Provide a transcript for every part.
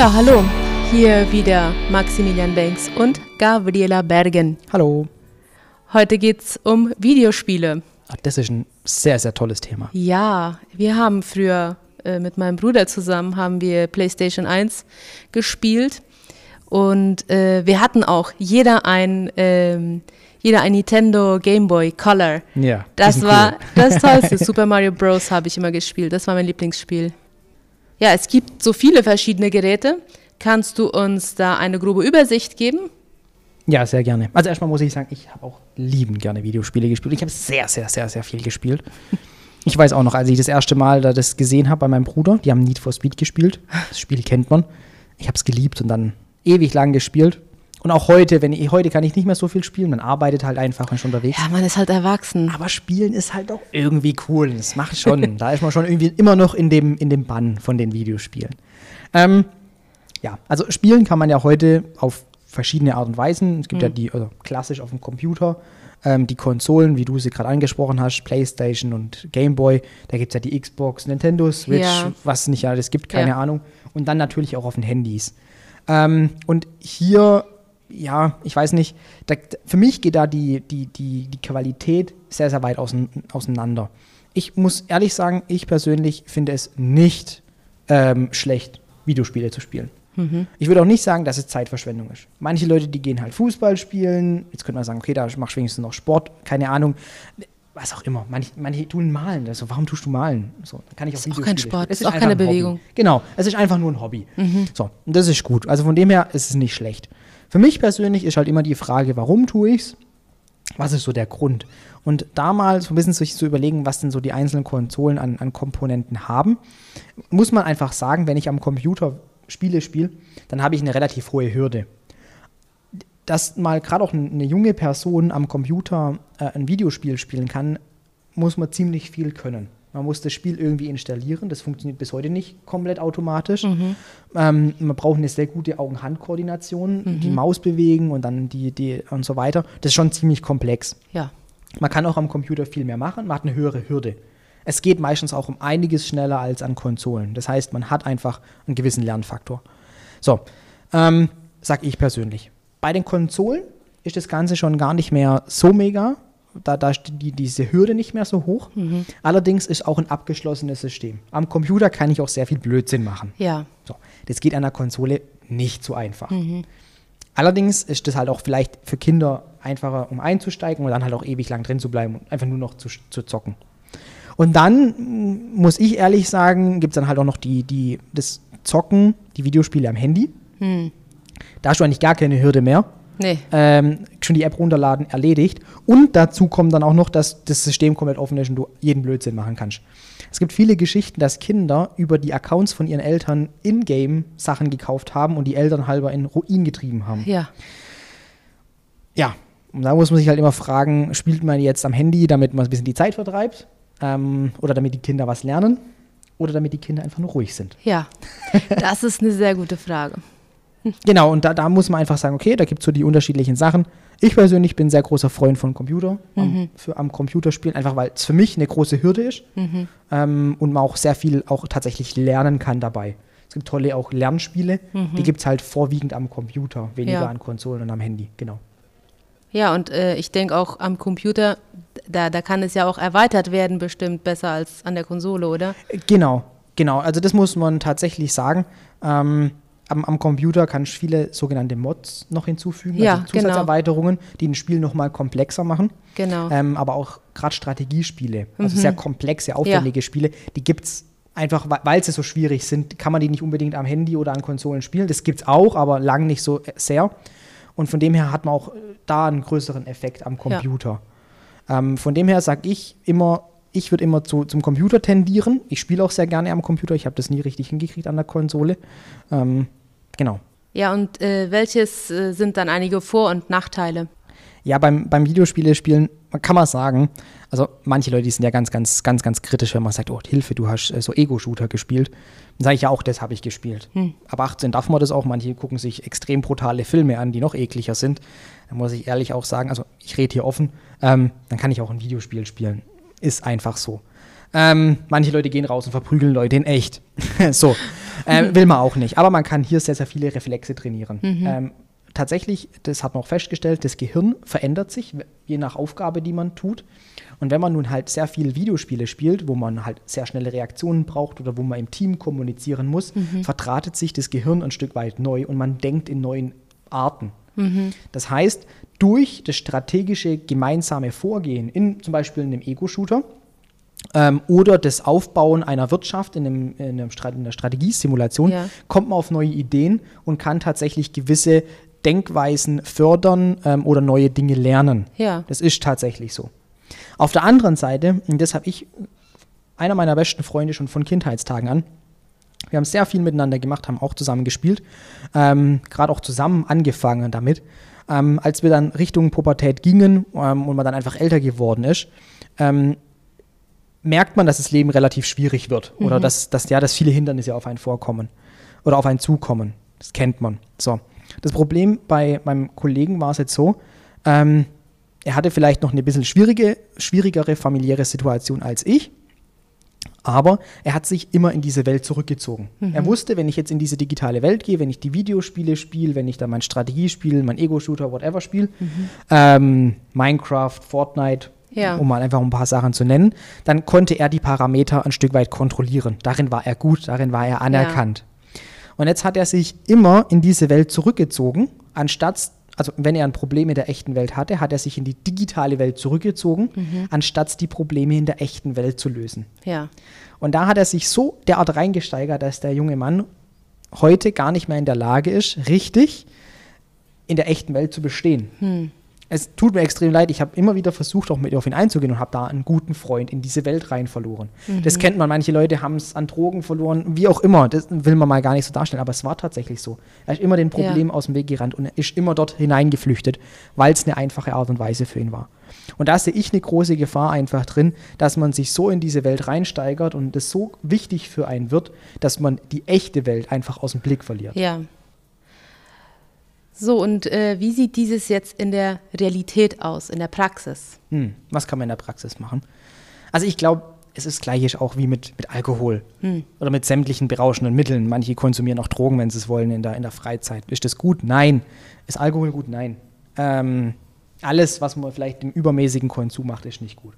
Ja, hallo. Hier wieder Maximilian Banks und Gabriela Bergen. Hallo. Heute geht's um Videospiele. Ach, das ist ein sehr, sehr tolles Thema. Ja, wir haben früher äh, mit meinem Bruder zusammen haben wir PlayStation 1 gespielt und äh, wir hatten auch jeder ein ähm, jeder ein Nintendo Game Boy Color. Ja. Das war cool. das Tollste. Super Mario Bros. habe ich immer gespielt. Das war mein Lieblingsspiel. Ja, es gibt so viele verschiedene Geräte. Kannst du uns da eine grobe Übersicht geben? Ja, sehr gerne. Also erstmal muss ich sagen, ich habe auch liebend gerne Videospiele gespielt. Ich habe sehr, sehr, sehr, sehr viel gespielt. Ich weiß auch noch, als ich das erste Mal da das gesehen habe bei meinem Bruder, die haben Need for Speed gespielt. Das Spiel kennt man. Ich habe es geliebt und dann ewig lang gespielt. Und auch heute, wenn ich, heute kann ich nicht mehr so viel spielen. Man arbeitet halt einfach und ist schon unterwegs. Ja, man ist halt erwachsen. Aber Spielen ist halt auch irgendwie cool. Das macht schon. da ist man schon irgendwie immer noch in dem, in dem Bann von den Videospielen. Ähm, ja, also spielen kann man ja heute auf verschiedene Art und Weisen. Es gibt ja die, also klassisch auf dem Computer, ähm, die Konsolen, wie du sie gerade angesprochen hast, Playstation und Game Boy. Da gibt es ja die Xbox, Nintendo Switch, Ja. was nicht alles gibt, keine Ja. Ahnung. Und dann natürlich auch auf den Handys. Ähm, und hier, ja, ich weiß nicht, da, für mich geht da die, die, die, die Qualität sehr, sehr weit ausein, auseinander. Ich muss ehrlich sagen, ich persönlich finde es nicht ähm, schlecht, Videospiele zu spielen. Ich würde auch nicht sagen, dass es Zeitverschwendung ist. Manche Leute, die gehen halt Fußball spielen. Jetzt könnte man sagen, okay, da machst du wenigstens noch Sport, keine Ahnung. Was auch immer. Manche, manche tun malen. Also, warum tust du malen? So, dann kann ich auch Ist auch kein. Sport, Es ist auch keine Hobby. Bewegung. Genau, es ist einfach nur ein Hobby. So, und das ist gut. Also von dem her ist es nicht schlecht. Für mich persönlich ist halt immer die Frage, warum tue ich's? Was ist so der Grund? Und da mal so ein bisschen sich zu überlegen, was denn so die einzelnen Konsolen an, an Komponenten haben, muss man einfach sagen, wenn ich am Computer Spiele spiele, dann habe ich eine relativ hohe Hürde. Dass mal gerade auch eine junge Person am Computer äh, ein Videospiel spielen kann, muss man ziemlich viel können. Man muss das Spiel irgendwie installieren. Das funktioniert bis heute nicht komplett automatisch. Ähm, man braucht eine sehr gute Augen-Hand-Koordination, die Maus bewegen und dann die, die und so weiter. Das ist schon ziemlich komplex. Ja. Man kann auch am Computer viel mehr machen, man hat eine höhere Hürde. Es geht meistens auch um einiges schneller als an Konsolen. Das heißt, man hat einfach einen gewissen Lernfaktor. So, ähm, sag ich persönlich. Bei den Konsolen ist das Ganze schon gar nicht mehr so mega. Da, da ist die, diese Hürde nicht mehr so hoch. Allerdings ist auch ein abgeschlossenes System. Am Computer kann ich auch sehr viel Blödsinn machen. Ja. So, das geht an der Konsole nicht so einfach. Allerdings ist das halt auch vielleicht für Kinder einfacher, um einzusteigen und dann halt auch ewig lang drin zu bleiben und einfach nur noch zu, zu zocken. Und dann muss ich ehrlich sagen, gibt es dann halt auch noch die, die, das Zocken, die Videospiele am Handy. Da hast du eigentlich gar keine Hürde mehr. Nee. Ähm, schon die App runterladen, erledigt. Und dazu kommt dann auch noch, dass das System komplett offen ist und du jeden Blödsinn machen kannst. Es gibt viele Geschichten, dass Kinder über die Accounts von ihren Eltern in-game Sachen gekauft haben und die Eltern halber in Ruin getrieben haben. Ja. Ja, und da muss man sich halt immer fragen, spielt man jetzt am Handy, damit man ein bisschen die Zeit vertreibt? Ähm, oder damit die Kinder was lernen? Oder damit die Kinder einfach nur ruhig sind? Ja. Das ist eine sehr gute Frage. Genau, und da, da muss man einfach sagen, okay, da gibt es so die unterschiedlichen Sachen. Ich persönlich bin sehr großer Freund von Computer, am, für, am Computerspielen, einfach weil es für mich eine große Hürde ist ähm, und man auch sehr viel auch tatsächlich lernen kann dabei. Es gibt tolle auch Lernspiele, die gibt es halt vorwiegend am Computer, weniger Ja. an Konsolen und am Handy, genau. Ja, und äh, ich denke auch am Computer, da, da kann es ja auch erweitert werden, bestimmt besser als an der Konsole, oder? Genau, genau. Also das muss man tatsächlich sagen. Ähm, am, am Computer kannst du viele sogenannte Mods noch hinzufügen, Ja, also Zusatzerweiterungen, die ein Spiel nochmal komplexer machen. Genau. Ähm, aber auch gerade Strategiespiele, also sehr komplexe, aufwendige Spiele, die gibt es einfach, weil sie so schwierig sind, kann man die nicht unbedingt am Handy oder an Konsolen spielen. Das gibt es auch, aber lang nicht so äh, sehr. Und von dem her hat man auch äh, da einen größeren Effekt am Computer. Ähm, von dem her sage ich immer, ich würde immer zu, zum Computer tendieren. Ich spiele auch sehr gerne am Computer. Ich habe das nie richtig hingekriegt an der Konsole. Ähm, genau. Ja, und äh, welches äh, sind dann einige Vor- und Nachteile? Ja, beim, beim Videospiele spielen kann man sagen, also manche Leute die sind ja ganz, ganz, ganz, ganz kritisch, wenn man sagt, oh, Hilfe, du hast äh, so Ego-Shooter gespielt. Dann sage ich ja auch, das habe ich gespielt. Aber 18 darf man das auch. Manche gucken sich extrem brutale Filme an, die noch ekliger sind. Da muss ich ehrlich auch sagen, also ich rede hier offen, ähm, dann kann ich auch ein Videospiel spielen. Ist einfach so. Ähm, manche Leute gehen raus und verprügeln Leute in echt. so. Ähm, will man auch nicht. Aber man kann hier sehr, sehr viele Reflexe trainieren. Ähm, tatsächlich, das hat man auch festgestellt, das Gehirn verändert sich, je nach Aufgabe, die man tut. Und wenn man nun halt sehr viele Videospiele spielt, wo man halt sehr schnelle Reaktionen braucht oder wo man im Team kommunizieren muss, verdrahtet sich das Gehirn ein Stück weit neu und man denkt in neuen Arten. Das heißt, durch das strategische gemeinsame Vorgehen in zum Beispiel einem Ego-Shooter ähm, oder das Aufbauen einer Wirtschaft in, einem, in, einem in einer Strategiesimulation Ja. kommt man auf neue Ideen und kann tatsächlich gewisse Denkweisen fördern ähm, oder neue Dinge lernen. Ja. Das ist tatsächlich so. Auf der anderen Seite, und das habe ich einer meiner besten Freunde schon von Kindheitstagen an, wir haben sehr viel miteinander gemacht, haben auch zusammen gespielt, ähm, gerade auch zusammen angefangen damit. Ähm, als wir dann Richtung Pubertät gingen ähm, und man dann einfach älter geworden ist, ähm, merkt man, dass das Leben relativ schwierig wird oder dass, dass, ja, dass viele Hindernisse auf einen vorkommen oder auf einen zukommen. Das kennt man. So. Das Problem bei meinem Kollegen war es jetzt so, ähm, er hatte vielleicht noch eine bisschen schwierige, schwierigere familiäre Situation als ich. Aber er hat sich immer in diese Welt zurückgezogen. Er wusste, wenn ich jetzt in diese digitale Welt gehe, wenn ich die Videospiele spiele, wenn ich da mein Strategiespiel, mein Ego-Shooter, whatever spiele, ähm, Minecraft, Fortnite, Ja. um mal einfach ein paar Sachen zu nennen, dann konnte er die Parameter ein Stück weit kontrollieren. Darin war er gut, darin war er anerkannt. Und jetzt hat er sich immer in diese Welt zurückgezogen, anstatt, also wenn er ein Problem in der echten Welt hatte, hat er sich in die digitale Welt zurückgezogen, anstatt die Probleme in der echten Welt zu lösen. Ja. Und da hat er sich so derart reingesteigert, dass der junge Mann heute gar nicht mehr in der Lage ist, richtig in der echten Welt zu bestehen. Es tut mir extrem leid, ich habe immer wieder versucht, auch mit auf ihn einzugehen und habe da einen guten Freund in diese Welt rein verloren. Das kennt man, manche Leute haben es an Drogen verloren, wie auch immer, das will man mal gar nicht so darstellen, aber es war tatsächlich so. Er ist immer den Problemen aus dem Weg gerannt und er ist immer dort hineingeflüchtet, weil es eine einfache Art und Weise für ihn war. Und da sehe ich eine große Gefahr einfach drin, dass man sich so in diese Welt reinsteigert und es so wichtig für einen wird, dass man die echte Welt einfach aus dem Blick verliert. Ja. So, und äh, wie sieht dieses jetzt in der Realität aus, in der Praxis? Hm, was kann man in der Praxis machen? Also ich glaube, es ist gleich auch wie mit, mit Alkohol oder mit sämtlichen berauschenden Mitteln. Manche konsumieren auch Drogen, wenn sie es wollen, in der, in der Freizeit. Ist das gut? Nein. Ist Alkohol gut? Nein. Ähm, alles, was man vielleicht im übermäßigen Konsum macht, ist nicht gut.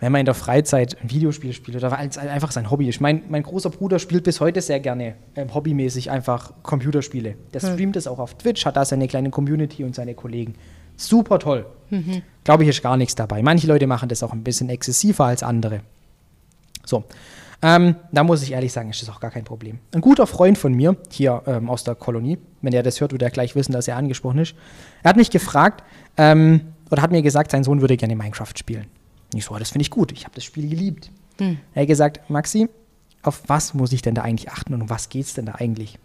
Wenn man in der Freizeit ein Videospiel spielt oder weil es einfach sein Hobby ist. Mein, mein großer Bruder spielt bis heute sehr gerne ähm, hobbymäßig einfach Computerspiele. Der streamt es auch auf Twitch, hat da seine kleine Community und seine Kollegen. Super toll. Glaube ich, ist gar nichts dabei. Manche Leute machen das auch ein bisschen exzessiver als andere. So, ähm, da muss ich ehrlich sagen, ist das auch gar kein Problem. Ein guter Freund von mir hier ähm, aus der Kolonie, wenn er das hört, wird er gleich wissen, dass er angesprochen ist. Er hat mich gefragt ähm, oder hat mir gesagt, sein Sohn würde gerne Minecraft spielen. Und ich so, das finde ich gut. Ich habe das Spiel geliebt. Er hat gesagt, Maxi, auf was muss ich denn da eigentlich achten und um was geht es denn da eigentlich?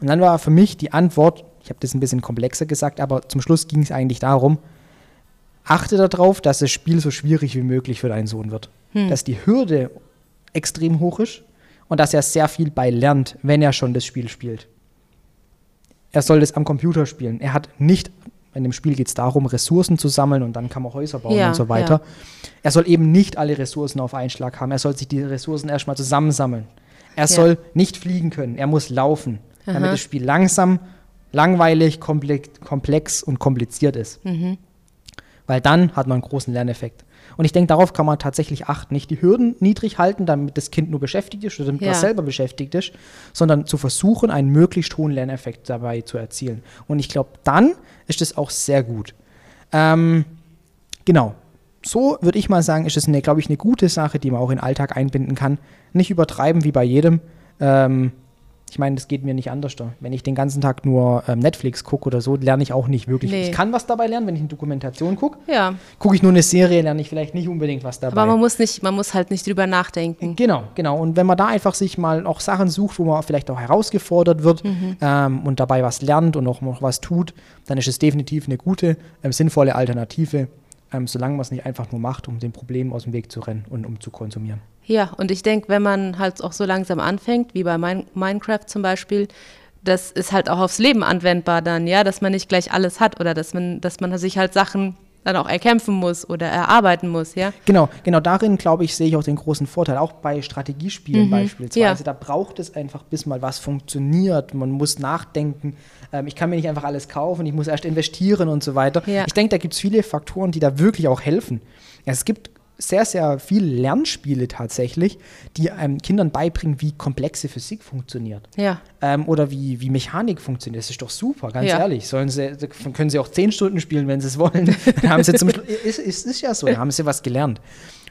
Und dann war für mich die Antwort, ich habe das ein bisschen komplexer gesagt, aber zum Schluss ging es eigentlich darum, achte darauf, dass das Spiel so schwierig wie möglich für deinen Sohn wird. Dass die Hürde extrem hoch ist und dass er sehr viel bei lernt, wenn er schon das Spiel spielt. Er soll das am Computer spielen. Er hat nicht, in dem Spiel geht es darum, Ressourcen zu sammeln und dann kann man Häuser bauen Ja, und so weiter. Er soll eben nicht alle Ressourcen auf einen Schlag haben. Er soll sich die Ressourcen erstmal zusammensammeln. Er soll nicht fliegen können. Er muss laufen, damit Aha. das Spiel langsam, langweilig, komplex, komplex und kompliziert ist. Weil dann hat man einen großen Lerneffekt. Und ich denke, darauf kann man tatsächlich achten. Nicht die Hürden niedrig halten, damit das Kind nur beschäftigt ist oder damit Ja. man selber beschäftigt ist, sondern zu versuchen, einen möglichst hohen Lerneffekt dabei zu erzielen. Und ich glaube, dann ist es auch sehr gut. Ähm, genau. So würde ich mal sagen, ist es, eine, glaube ich, eine gute Sache, die man auch in den Alltag einbinden kann. Nicht übertreiben wie bei jedem. Ähm, ich meine, das geht mir nicht anders. Da. Wenn ich den ganzen Tag nur ähm, Netflix gucke oder so, lerne ich auch nicht wirklich. Nee. Ich kann was dabei lernen, wenn ich eine Dokumentation gucke. Ja, Gucke ich nur eine Serie, lerne ich vielleicht nicht unbedingt was dabei. aber man muss nicht, man muss halt nicht drüber nachdenken. Genau, genau. Und wenn man da einfach sich mal auch Sachen sucht, wo man vielleicht auch herausgefordert wird ähm, und dabei was lernt und auch noch was tut, dann ist es definitiv eine gute, ähm, sinnvolle Alternative, ähm, solange man es nicht einfach nur macht, um den Problemen aus dem Weg zu rennen und um zu konsumieren. Ja, und ich denke, wenn man halt auch so langsam anfängt, wie bei Min Minecraft zum Beispiel, das ist halt auch aufs Leben anwendbar dann, ja, dass man nicht gleich alles hat oder dass man, dass man sich halt Sachen dann auch erkämpfen muss oder erarbeiten muss, ja? Genau, genau darin, glaube ich, sehe ich auch den großen Vorteil, auch bei Strategiespielen Mhm, beispielsweise. ja. Da braucht es einfach, bis mal was funktioniert. Man muss nachdenken. Ähm, ich kann mir nicht einfach alles kaufen, ich muss erst investieren und so weiter. Ja. Ich denke, da gibt es viele Faktoren, die da wirklich auch helfen. Es gibt sehr, sehr viele Lernspiele tatsächlich, die ähm, Kindern beibringen, wie komplexe Physik funktioniert. Ja, Ähm, oder wie, wie Mechanik funktioniert. Das ist doch super, ganz Ja. ehrlich. Sollen sie, können sie auch zehn Stunden spielen, wenn sie es wollen. Dann haben sie zum Schlu- ist, ist, ist ja so, dann haben sie was gelernt.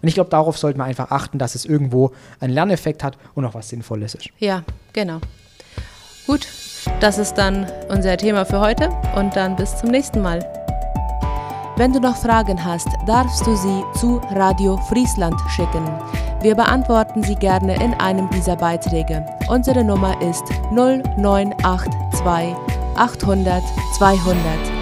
Und ich glaube, darauf sollte man einfach achten, dass es irgendwo einen Lerneffekt hat und auch was Sinnvolles ist. ja, genau. Gut, das ist dann unser Thema für heute und dann bis zum nächsten Mal. Wenn du noch Fragen hast, darfst du sie zu Radio Friesland schicken. Wir beantworten sie gerne in einem dieser Beiträge. Unsere Nummer ist 0982 800 200.